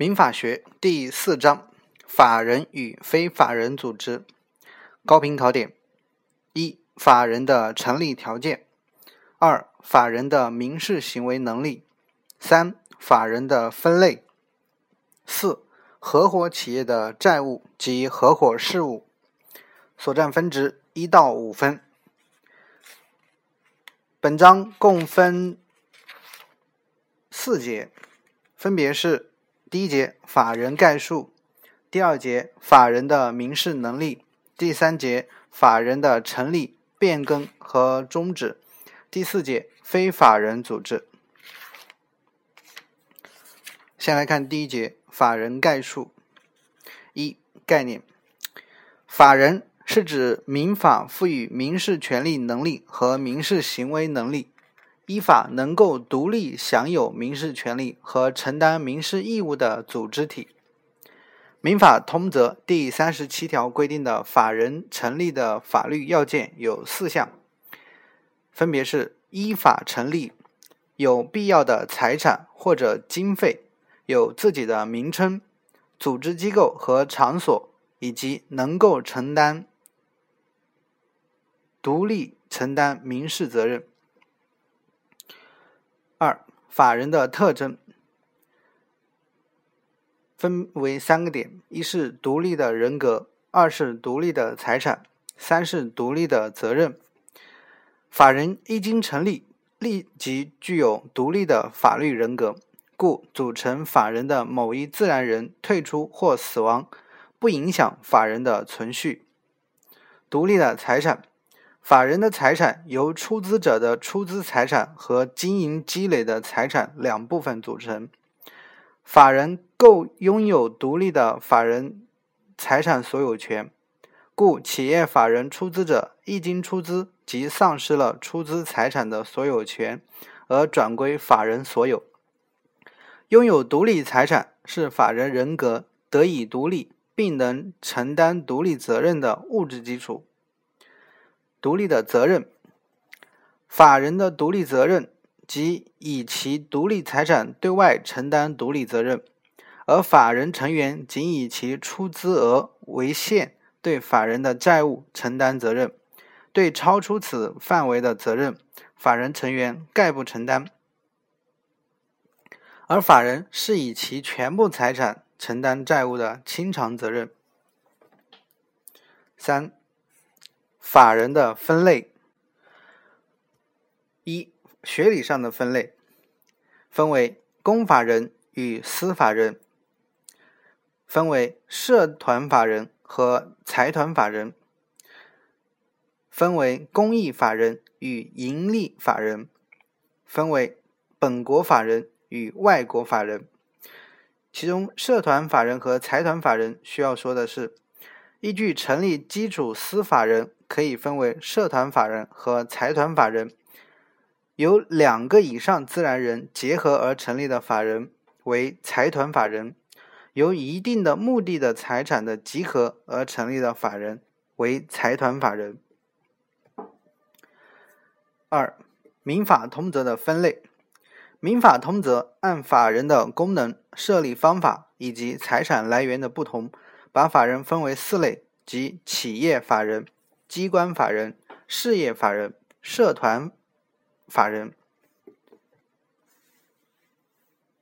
民法学第四章：法人与非法人组织。高频考点：一、法人的成立条件；二、法人的民事行为能力；三、法人的分类；四、合伙企业的债务及合伙事务。所占分值一到五分。本章共分四节，分别是。第一节法人概述，第二节法人的民事能力，第三节法人的成立、变更和终止，第四节非法人组织。先来看第一节法人概述。一、概念：法人是指民法赋予民事权利能力和民事行为能力。依法能够独立享有民事权利和承担民事义务的组织体。民法通则第三十七条规定的法人成立的法律要件有四项，分别是依法成立、有必要的财产或者经费、有自己的名称、组织机构和场所，以及能够承担独立承担民事责任。法人的特征分为三个点：一是独立的人格，二是独立的财产，三是独立的责任。法人一经成立，立即具有独立的法律人格，故组成法人的某一自然人退出或死亡，不影响法人的存续。独立的财产。法人的财产由出资者的出资财产和经营积累的财产两部分组成。法人构拥有独立的法人财产所有权，故企业法人出资者一经出资即丧失了出资财产的所有权，而转归法人所有。拥有独立财产是法人人格得以独立并能承担独立责任的物质基础。独立的责任，法人的独立责任即以其独立财产对外承担独立责任，而法人成员仅以其出资额为限对法人的债务承担责任，对超出此范围的责任，法人成员概不承担。而法人是以其全部财产承担债务的清偿责任。三。法人的分类：一、学理上的分类，分为公法人与私法人，分为社团法人和财团法人，分为公益法人与盈利法人，分为本国法人与外国法人。其中，社团法人和财团法人需要说的是，依据成立基础司法人。可以分为社团法人和财团法人，由两个以上自然人结合而成立的法人为财团法人，由一定的目的的财产的集合而成立的法人为财团法人。二、民法通则的分类，民法通则按法人的功能、设立方法以及财产来源的不同，把法人分为四类，即企业法人。机关法人、事业法人、社团法人、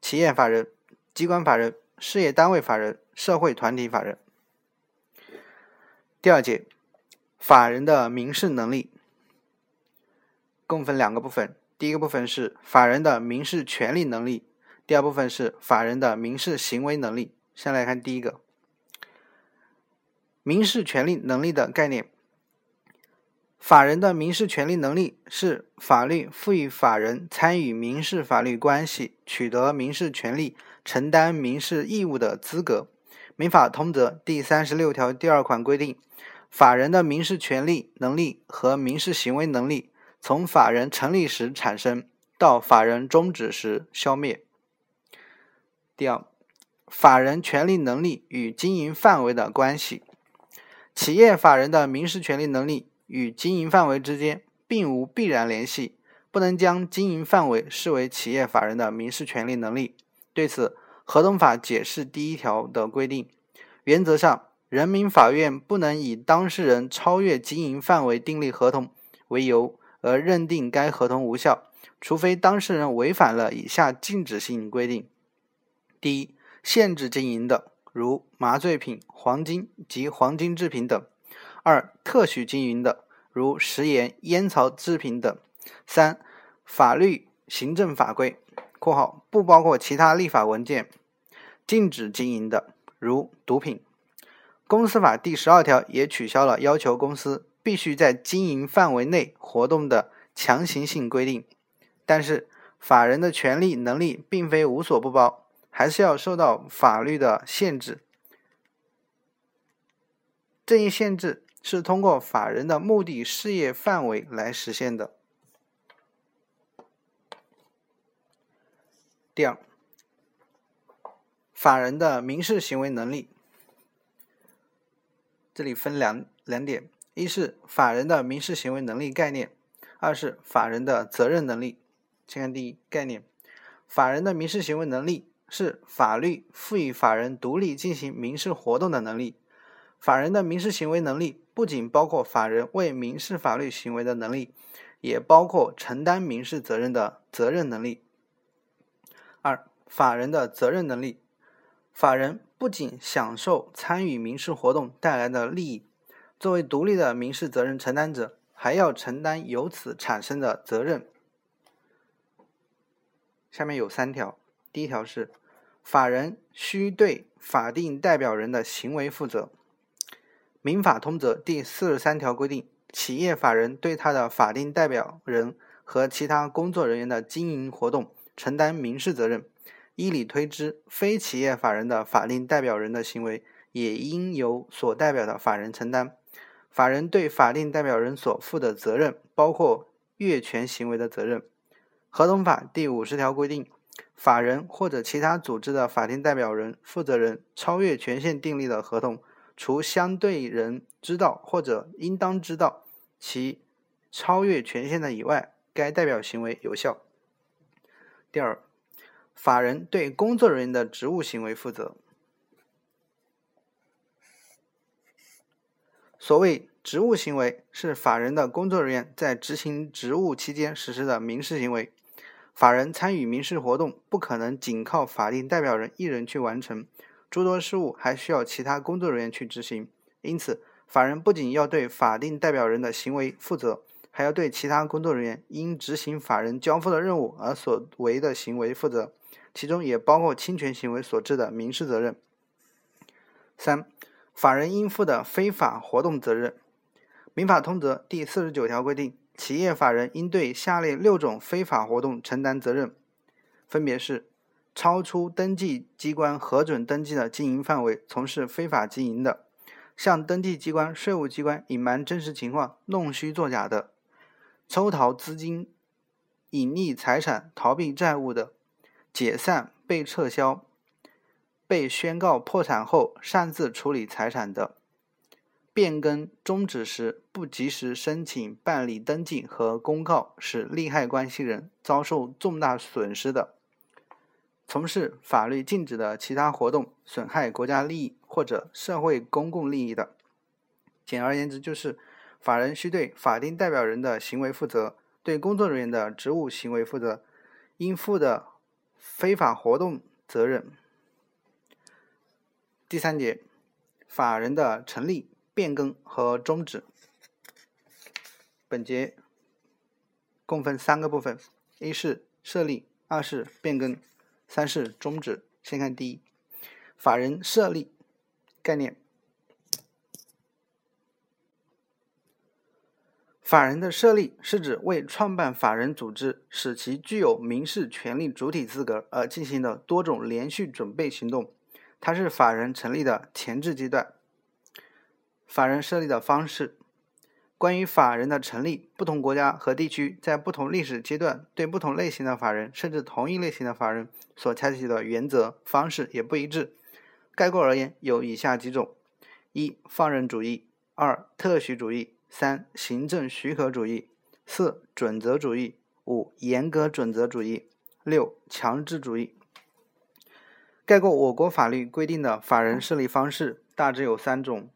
企业法人、机关法人、事业单位法人、社会团体法人。第二节，法人的民事能力共分两个部分，第一个部分是法人的民事权利能力，第二部分是法人的民事行为能力。先来看第一个，民事权利能力的概念。法人的民事权利能力是法律赋予法人参与民事法律关系、取得民事权利、承担民事义务的资格。民法通则第三十六条第二款规定，法人的民事权利能力和民事行为能力从法人成立时产生到法人终止时消灭。第二，法人权利能力与经营范围的关系，企业法人的民事权利能力。与经营范围之间并无必然联系，不能将经营范围视为企业法人的民事权利能力。对此，合同法解释第一条的规定，原则上，人民法院不能以当事人超越经营范围订立合同为由而认定该合同无效，除非当事人违反了以下禁止性规定：第一，限制经营的，如麻醉品、黄金及黄金制品等；二，特许经营的，如食盐、烟草制品等；三，法律、行政法规（括号不包括其他立法文件）。禁止经营的，如毒品。公司法第十二条也取消了要求公司必须在经营范围内活动的强行性规定。但是，法人的权利能力并非无所不包，还是要受到法律的限制。这一限制是通过法人的目的事业范围来实现的。第二。法人的民事行为能力，这里分两两点：一是法人的民事行为能力概念；二是法人的责任能力。先看第一概念，法人的民事行为能力是法律赋予法人独立进行民事活动的能力。法人的民事行为能力不仅包括法人为民事法律行为的能力，也包括承担民事责任的责任能力。二、法人的责任能力。法人不仅享受参与民事活动带来的利益，作为独立的民事责任承担者，还要承担由此产生的责任。下面有三条，第一条是，法人需对法定代表人的行为负责。民法通则第四十三条规定，企业法人对他的法定代表人和其他工作人员的经营活动承担民事责任。依理推之，非企业法人的法定代表人的行为也应由所代表的法人承担。法人对法定代表人所负的责任，包括越权行为的责任。合同法第五十条规定，法人或者其他组织的法定代表人、负责人超越权限订立的合同，除相对人知道或者应当知道其超越权限的以外，该代表行为有效。第二。法人对工作人员的职务行为负责。所谓职务行为，是法人的工作人员在执行职务期间实施的民事行为。法人参与民事活动，不可能仅靠法定代表人一人去完成，诸多事务还需要其他工作人员去执行。因此，法人不仅要对法定代表人的行为负责，还要对其他工作人员因执行法人交付的任务而所为的行为负责。其中也包括侵权行为所致的民事责任。三、法人应负的非法活动责任。民法通则第四十九条规定，企业法人应对下列六种非法活动承担责任，分别是：超出登记机关核准登记的经营范围从事非法经营的；向登记机关、税务机关隐瞒真实情况、弄虚作假的；抽逃资金、隐匿财产、逃避债务的。解散、被撤销、被宣告破产后擅自处理财产的；变更、终止时不及时申请办理登记和公告，使利害关系人遭受重大损失的；从事法律禁止的其他活动，损害国家利益或者社会公共利益的。简而言之，就是法人需对法定代表人的行为负责，对工作人员的职务行为负责，应负的。非法活动责任。第三节，法人的成立、变更和终止。本节共分三个部分：一是设立，二是变更，三是终止。先看第一，法人设立概念。法人的设立是指为创办法人组织，使其具有民事权利主体资格而进行的多种连续准备行动，它是法人成立的前置阶段。法人设立的方式，关于法人的成立，不同国家和地区在不同历史阶段对不同类型的法人，甚至同一类型的法人所采取的原则方式也不一致。概括而言，有以下几种：一、放任主义；二、特许主义。三、行政许可主义；四、准则主义；五、严格准则主义；六、强制主义。概括我国法律规定的法人设立方式大致有三种：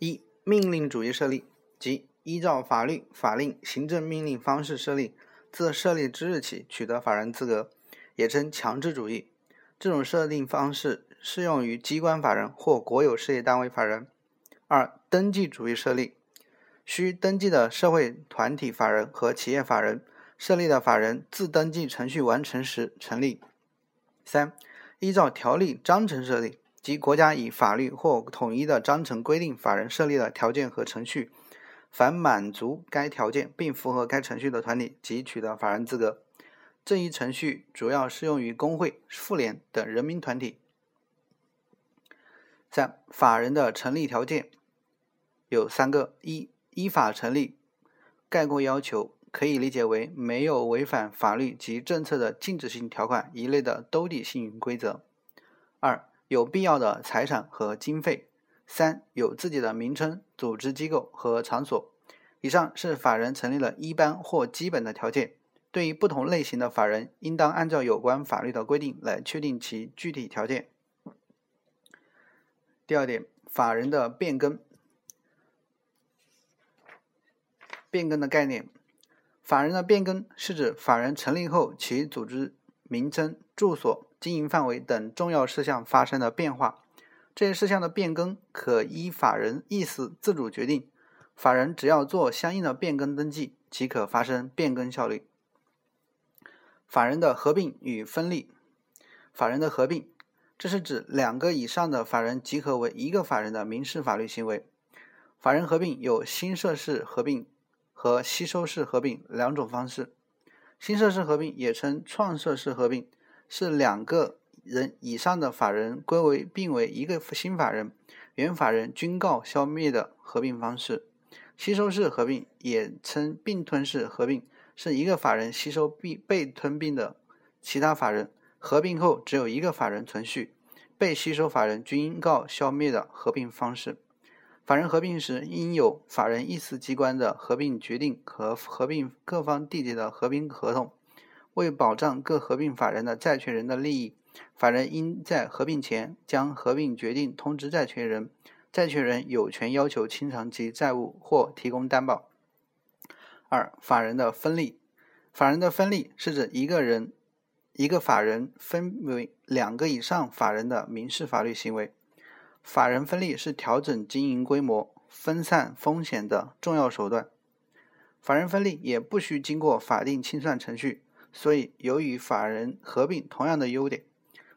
一、命令主义设立，即依照法律、法令、行政命令方式设立，自设立之日起取得法人资格，也称强制主义。这种设定方式适用于机关法人或国有事业单位法人。二、登记主义设立，需登记的社会团体法人和企业法人设立的法人自登记程序完成时成立。三、依照条例章程设立，即国家以法律或统一的章程规定法人设立的条件和程序，凡满足该条件并符合该程序的团体，即取得法人资格。这一程序主要适用于工会、妇联等人民团体。三、法人的成立条件有三个：一、依法成立，概括要求。可以理解为没有违反法律及政策的禁止性条款一类的兜底性规则。二、有必要的财产和经费。三、有自己的名称、组织机构和场所。以上是法人成立了一般或基本的条件。对于不同类型的法人，应当按照有关法律的规定来确定其具体条件。第二点，法人的变更。变更的概念。法人的变更是指法人成立后其组织名称、住所、经营范围等重要事项发生的变化。这些事项的变更可依法人意思自主决定，法人只要做相应的变更登记，即可发生变更效力。法人的合并与分立。法人的合并，这是指两个以上的法人集合为一个法人的民事法律行为。法人合并有新设式合并。和吸收式合并两种方式，新设式合并也称创设式合并，是两个人以上的法人归为并为一个新法人，原法人均告消灭的合并方式。吸收式合并也称并吞式合并，是一个法人吸收并被吞并的其他法人，合并后只有一个法人存续，被吸收法人均告消灭的合并方式。法人合并时，应有法人意思机关的合并决定和合并各方缔结的合并合同。为保障各合并法人的债权人的利益，法人应在合并前将合并决定通知债权人，债权人有权要求清偿其债务或提供担保。二、法人的分立。法人的分立是指一个人、一个法人分为两个以上法人的民事法律行为。法人分立是调整经营规模、分散风险的重要手段。法人分立也不需经过法定清算程序，所以由于法人合并同样的优点，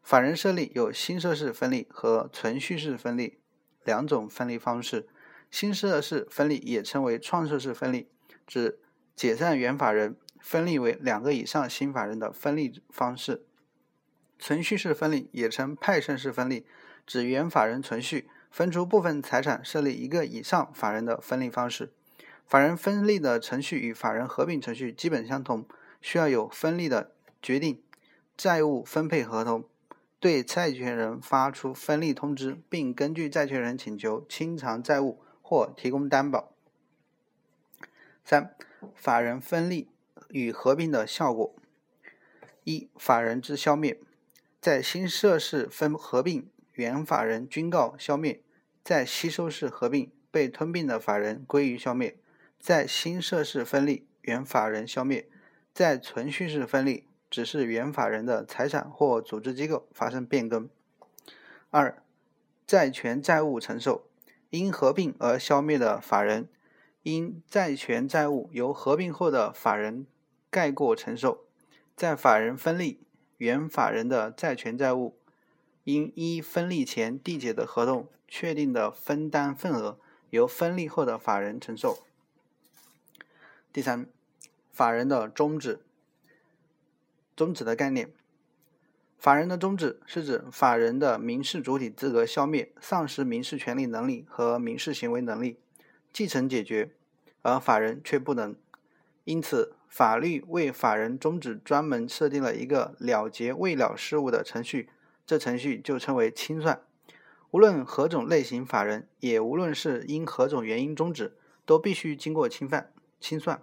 法人设立有新设式分立和存续式分立两种分立方式。新设式分立也称为创设式分立，指解散原法人分立为两个以上新法人的分立方式。存续式分立也称派生式分立。指原法人存续分出部分财产，设立一个以上法人的分立方式。法人分立的程序与法人合并程序基本相同，需要有分立的决定、债务分配合同，对债权人发出分立通知，并根据债权人请求清偿债务或提供担保。三、法人分立与合并的效果：一、法人之消灭，在新设式分合并。原法人均告消灭，在吸收式合并被吞并的法人归于消灭，在新设式分立原法人消灭，在存续式分立只是原法人的财产或组织机构发生变更。二、债权债务承受，因合并而消灭的法人，因债权债务由合并后的法人概括承受，在法人分立原法人的债权债务。因依分立前缔结的合同确定的分担份额，由分立后的法人承受。第三，法人的终止。终止的概念，法人的终止是指法人的民事主体资格消灭，丧失民事权利能力和民事行为能力，继承解决，而法人却不能。因此，法律为法人终止专门设定了一个了结未了事务的程序。这程序就称为清算。无论何种类型法人，也无论是因何种原因终止，都必须经过清算。清算。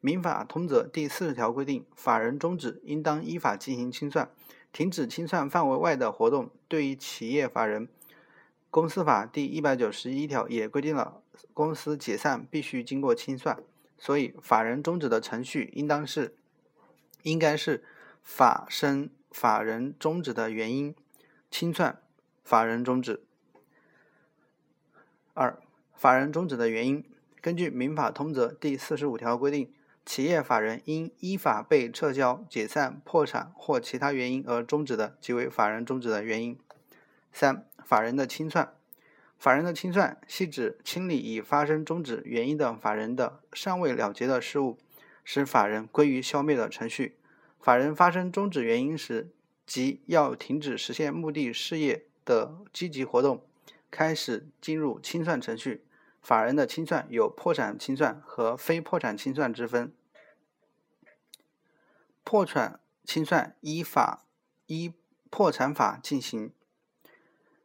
民法通则第四十条规定，法人终止应当依法进行清算，停止清算范围外的活动，对于企业法人，公司法第一百九十一条也规定了，公司解散必须经过清算。所以，法人终止的程序应当是，应该是法生法人终止的原因，清算法人终止。二、法人终止的原因，根据《民法通则》第四十五条规定。企业法人因依法被撤销、解散、破产或其他原因而终止的，即为法人终止的原因。三、法人的清算。法人的清算系指清理已发生终止原因的法人的尚未了结的事务，使法人归于消灭的程序。法人发生终止原因时，即要停止实现目的事业的积极活动，开始进入清算程序。法人的清算有破产清算和非破产清算之分。破产清算依法依破产法进行，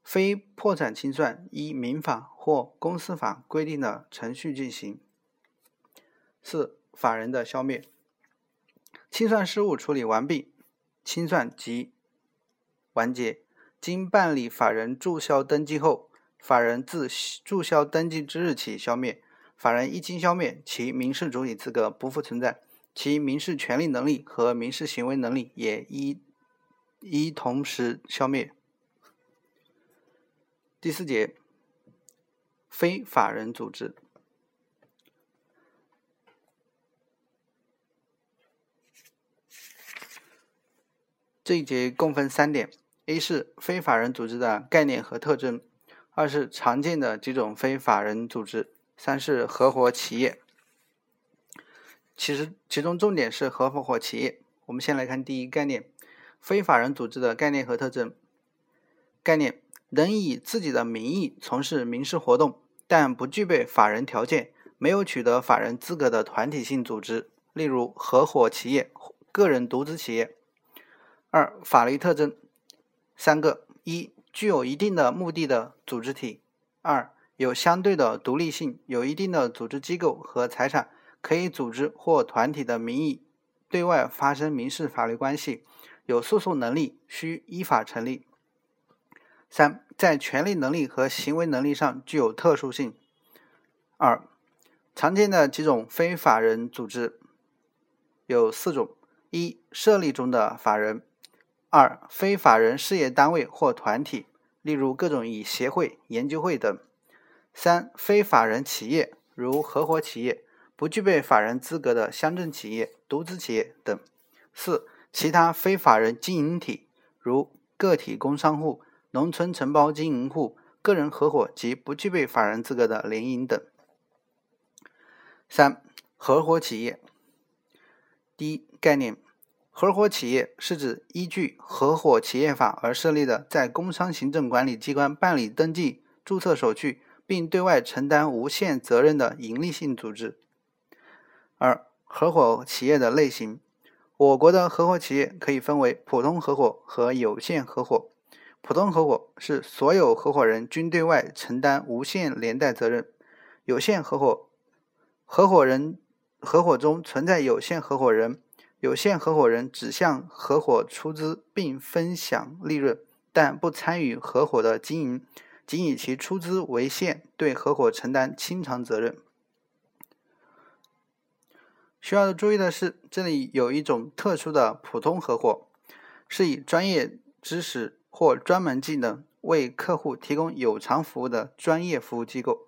非破产清算依民法或公司法规定的程序进行。四、法人的消灭。清算事务处理完毕，清算即完结。经办理法人注销登记后，法人自注销登记之日起消灭。法人一经消灭，其民事主体资格不复存在。其民事权利能力和民事行为能力也一一同时消灭。第四节，非法人组织。这一节共分三点：A 是非法人组织的概念和特征；二是常见的几种非法人组织；三是合伙企业。其实，其中重点是合伙企业。我们先来看第一概念：非法人组织的概念和特征。概念能以自己的名义从事民事活动，但不具备法人条件、没有取得法人资格的团体性组织，例如合伙企业、个人独资企业。二、法律特征三个：一、具有一定的目的的组织体；二、有相对的独立性，有一定的组织机构和财产。可以组织或团体的名义对外发生民事法律关系，有诉讼能力，需依法成立。三，在权利能力和行为能力上具有特殊性。二，常见的几种非法人组织有四种：一，设立中的法人；二，非法人事业单位或团体，例如各种以协会、研究会等；三，非法人企业，如合伙企业。不具备法人资格的乡镇企业、独资企业等；四、其他非法人经营体，如个体工商户、农村承包经营户、个人合伙及不具备法人资格的联营等。三、合伙企业。第一概念，合伙企业是指依据《合伙企业法》而设立的，在工商行政管理机关办理登记、注册手续，并对外承担无限责任的营利性组织。二、合伙企业的类型，我国的合伙企业可以分为普通合伙和有限合伙。普通合伙是所有合伙人均对外承担无限连带责任。有限合伙，合伙人合伙中存在有限合伙人，有限合伙人只向合伙出资并分享利润，但不参与合伙的经营，仅以其出资为限，对合伙承担清偿责任。需要注意的是，这里有一种特殊的普通合伙，是以专业知识或专门技能为客户提供有偿服务的专业服务机构。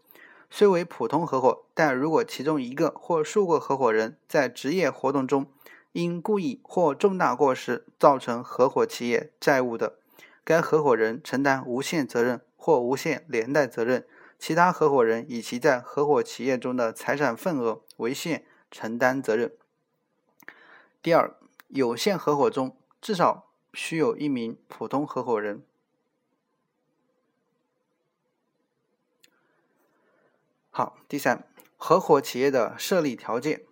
虽为普通合伙，但如果其中一个或数个合伙人在职业活动中因故意或重大过失造成合伙企业债务的，该合伙人承担无限责任或无限连带责任，其他合伙人以其在合伙企业中的财产份额为限。承担责任。第二，有限合伙中至少需有一名普通合伙人。好，第三，合伙企业的设立条件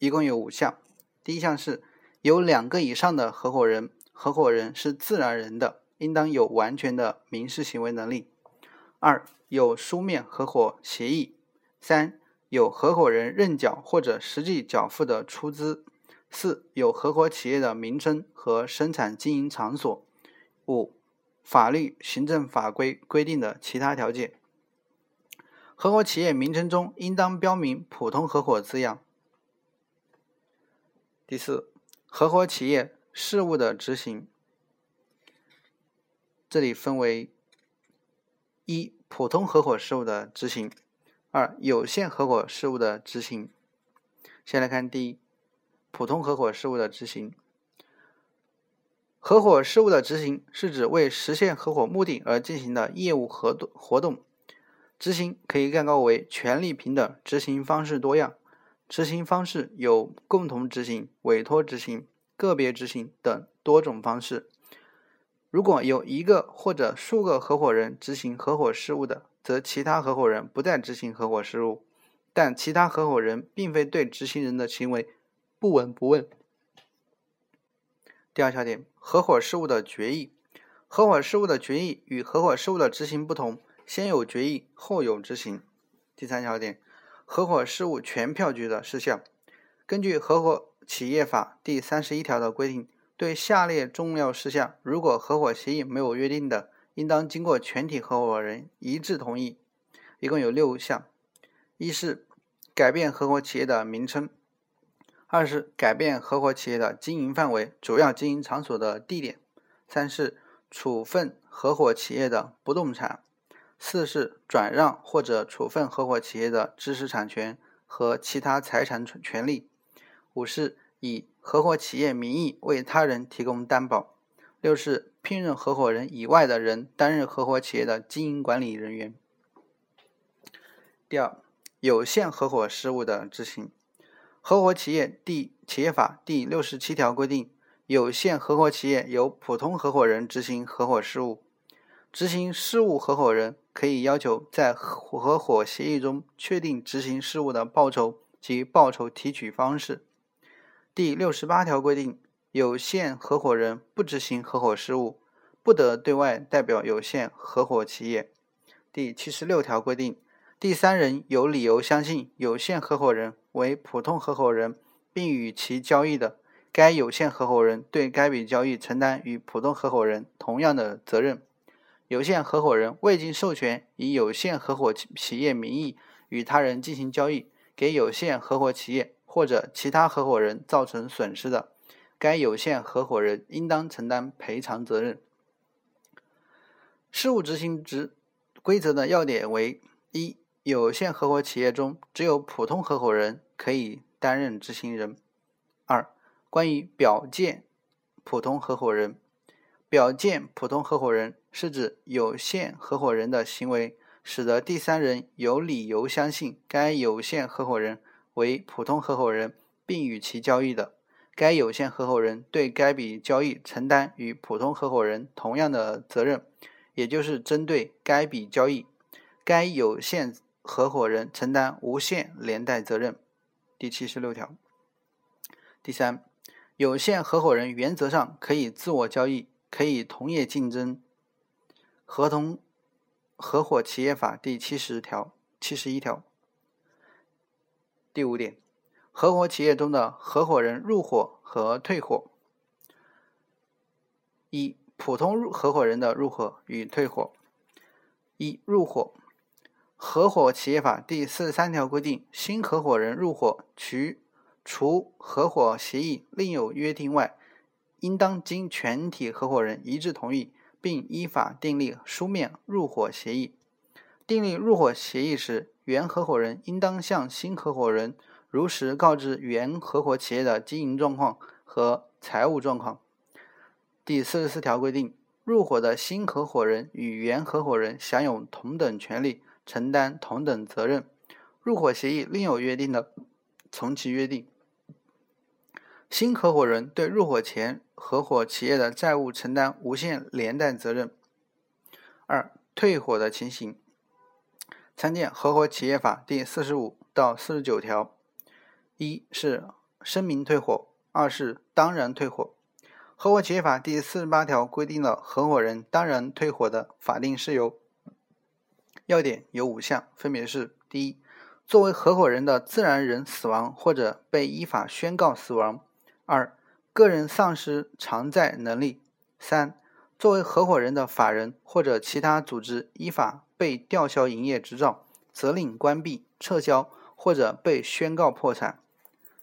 一共有五项。第一项是有两个以上的合伙人，合伙人是自然人的，应当有完全的民事行为能力。二，有书面合伙协议。三。有合伙人认缴或者实际缴付的出资。四、有合伙企业的名称和生产经营场所。五、法律、行政法规规定的其他条件。合伙企业名称中应当标明“普通合伙”字样。第四，合伙企业事务的执行，这里分为一、普通合伙事务的执行；二、有限合伙事务的执行。先来看第一，普通合伙事务的执行。合伙事务的执行是指为实现合伙目的而进行的业务活动活动。执行可以概括为权利平等，执行方式多样。执行方式有共同执行、委托执行、个别执行等多种方式。如果有一个或者数个合伙人执行合伙事务的，则其他合伙人不再执行合伙事务，但其他合伙人并非对执行人的行为不闻不问。第二小点，合伙事务的决议。合伙事务的决议与合伙事务的执行不同，先有决议，后有执行。第三小点。合伙事务全票据的事项，根据《合伙企业法》第三十一条的规定，对下列重要事项，如果合伙协议没有约定的，应当经过全体合伙人一致同意。一共有六项：一是改变合伙企业的名称；二是改变合伙企业的经营范围、主要经营场所的地点；三是处分合伙企业的不动产。四是转让或者处分合伙企业的知识产权和其他财产权利。五是以合伙企业名义为他人提供担保。六是聘任合伙人以外的人担任合伙企业的经营管理人员。第二，有限合伙事务的执行。合伙企业第企业法第六十七条规定，有限合伙企业由普通合伙人执行合伙事务。执行事务合伙人可以要求在合伙协议中确定执行事务的报酬及报酬提取方式。第六十八条规定，有限合伙人不执行合伙事务，不得对外代表有限合伙企业。第七十六条规定，第三人有理由相信有限合伙人为普通合伙人，并与其交易的，该有限合伙人对该笔交易承担与普通合伙人同样的责任。有限合伙人未经授权，以有限合伙企业名义与他人进行交易，给有限合伙企业或者其他合伙人造成损失的，该有限合伙人应当承担赔偿责任。事务执行之规则的要点为：一、有限合伙企业中只有普通合伙人可以担任执行人；二、关于表见普通合伙人。表见普通合伙人是指有限合伙人的行为使得第三人有理由相信该有限合伙人为普通合伙人，并与其交易的，该有限合伙人对该笔交易承担与普通合伙人同样的责任，也就是针对该笔交易，该有限合伙人承担无限连带责任。第七十六条。第三，有限合伙人原则上可以自我交易。可以同业竞争，《合同合伙企业法》第七十条、七十一条。第五点，合伙企业中的合伙人入伙和退伙。一、普通合伙人的入伙与退伙。一、入伙，《合伙企业法》第四十三条规定，新合伙人入伙，除除合伙协议另有约定外。应当经全体合伙人一致同意，并依法订立书面入伙协议。订立入伙协议时，原合伙人应当向新合伙人如实告知原合伙企业的经营状况和财务状况。第四十四条规定，入伙的新合伙人与原合伙人享有同等权利，承担同等责任。入伙协议另有约定的，从其约定。新合伙人对入伙前合伙企业的债务承担无限连带责任。二、退伙的情形，参见《合伙企业法》第四十五到四十九条。一是声明退伙，二是当然退伙。《合伙企业法》第四十八条规定了合伙人当然退伙的法定事由，要点有五项，分别是：第一，作为合伙人的自然人死亡或者被依法宣告死亡。二、个人丧失偿债能力；三、作为合伙人的法人或者其他组织依法被吊销营业执照、责令关闭、撤销或者被宣告破产。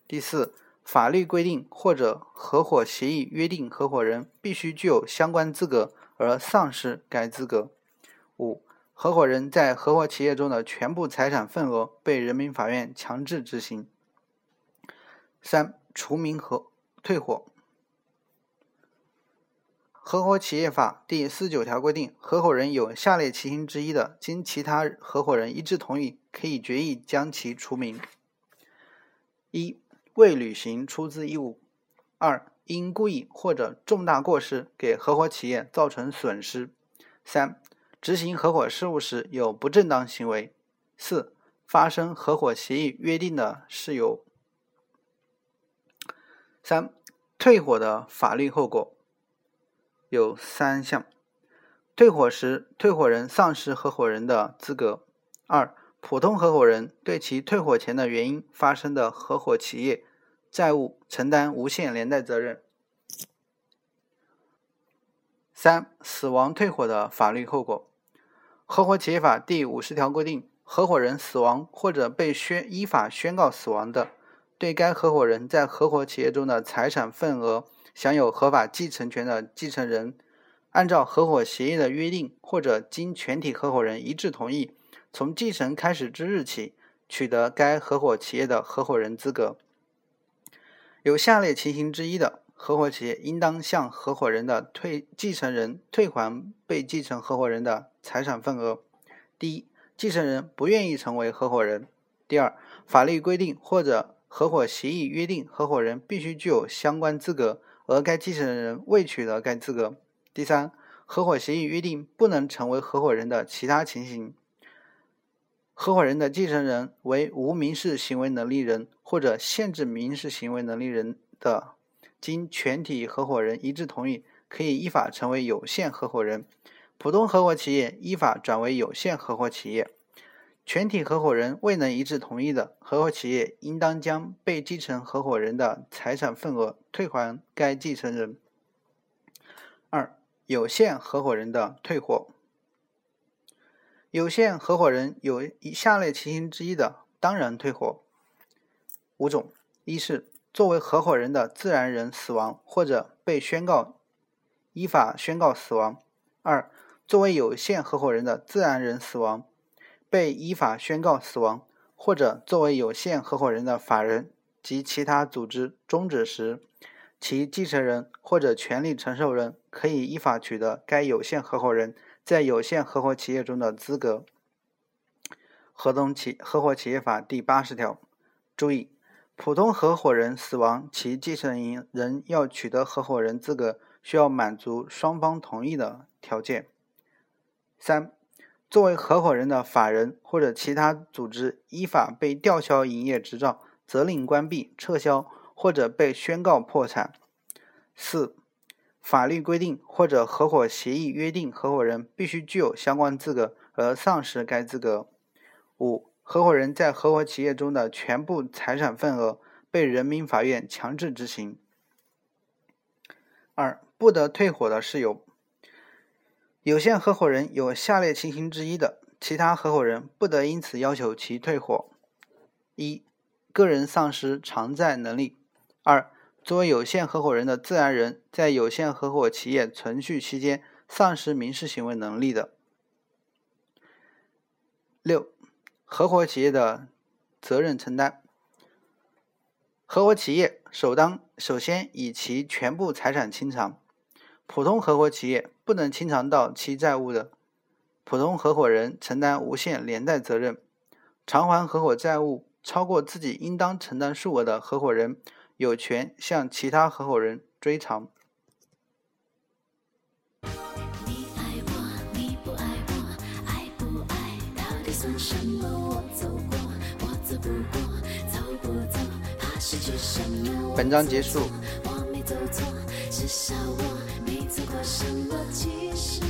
第四，法律规定或者合伙协议约定合伙人必须具有相关资格而丧失该资格。五、合伙人在合伙企业中的全部财产份额被人民法院强制执行。三、除名和退伙。合伙企业法第四十九条规定，合伙人有下列情形之一的，经其他合伙人一致同意，可以决议将其除名：一、未履行出资义务；二、因故意或者重大过失给合伙企业造成损失；三、执行合伙事务时有不正当行为；四、发生合伙协议约定的事由。三、退伙的法律后果。有三项：退伙时，退伙人丧失合伙人的资格；二、普通合伙人对其退伙前的原因发生的合伙企业债务承担无限连带责任；三、死亡退伙的法律后果。合伙企业法第五十条规定，合伙人死亡或者被宣依法宣告死亡的。对该合伙人在合伙企业中的财产份额享有合法继承权的继承人，按照合伙协议的约定，或者经全体合伙人一致同意，从继承开始之日起，取得该合伙企业的合伙人资格。有下列情形之一的，合伙企业应当向合伙人的退继承人退还被继承合伙人的财产份额：第一，继承人不愿意成为合伙人；第二，法律规定或者合伙协议约定，合伙人必须具有相关资格，而该继承人未取得该资格。第三，合伙协议约定不能成为合伙人的其他情形：合伙人的继承人为无民事行为能力人或者限制民事行为能力人的，经全体合伙人一致同意，可以依法成为有限合伙人；普通合伙企业依法转为有限合伙企业。全体合伙人未能一致同意的，合伙企业应当将被继承合伙人的财产份额退还该继承人。二、有限合伙人的退伙。有限合伙人有以下列情形之一的，当然退伙。五种：一是作为合伙人的自然人死亡或者被宣告依法宣告死亡；二、作为有限合伙人的自然人死亡。被依法宣告死亡，或者作为有限合伙人的法人及其他组织终止时，其继承人或者权利承受人可以依法取得该有限合伙人在有限合伙企业中的资格。合同企合伙企业法第八十条，注意，普通合伙人死亡，其继承人要取得合伙人资格，需要满足双方同意的条件。三。作为合伙人的法人或者其他组织依法被吊销营业执照、责令关闭、撤销或者被宣告破产。四、法律规定或者合伙协议约定，合伙人必须具有相关资格而丧失该资格。五、合伙人在合伙企业中的全部财产份额被人民法院强制执行。二、不得退伙的事由。有限合伙人有下列情形之一的，其他合伙人不得因此要求其退伙：一、个人丧失偿债能力；二、作为有限合伙人的自然人在有限合伙企业存续期间丧失民事行为能力的；六、合伙企业的责任承担。合伙企业首当首先以其全部财产清偿。普通合伙企业不能清偿到其债务的，普通合伙人承担无限连带责任；偿还合伙债务超过自己应当承担数额的合伙人，有权向其他合伙人追偿。本章结束。什么？其实。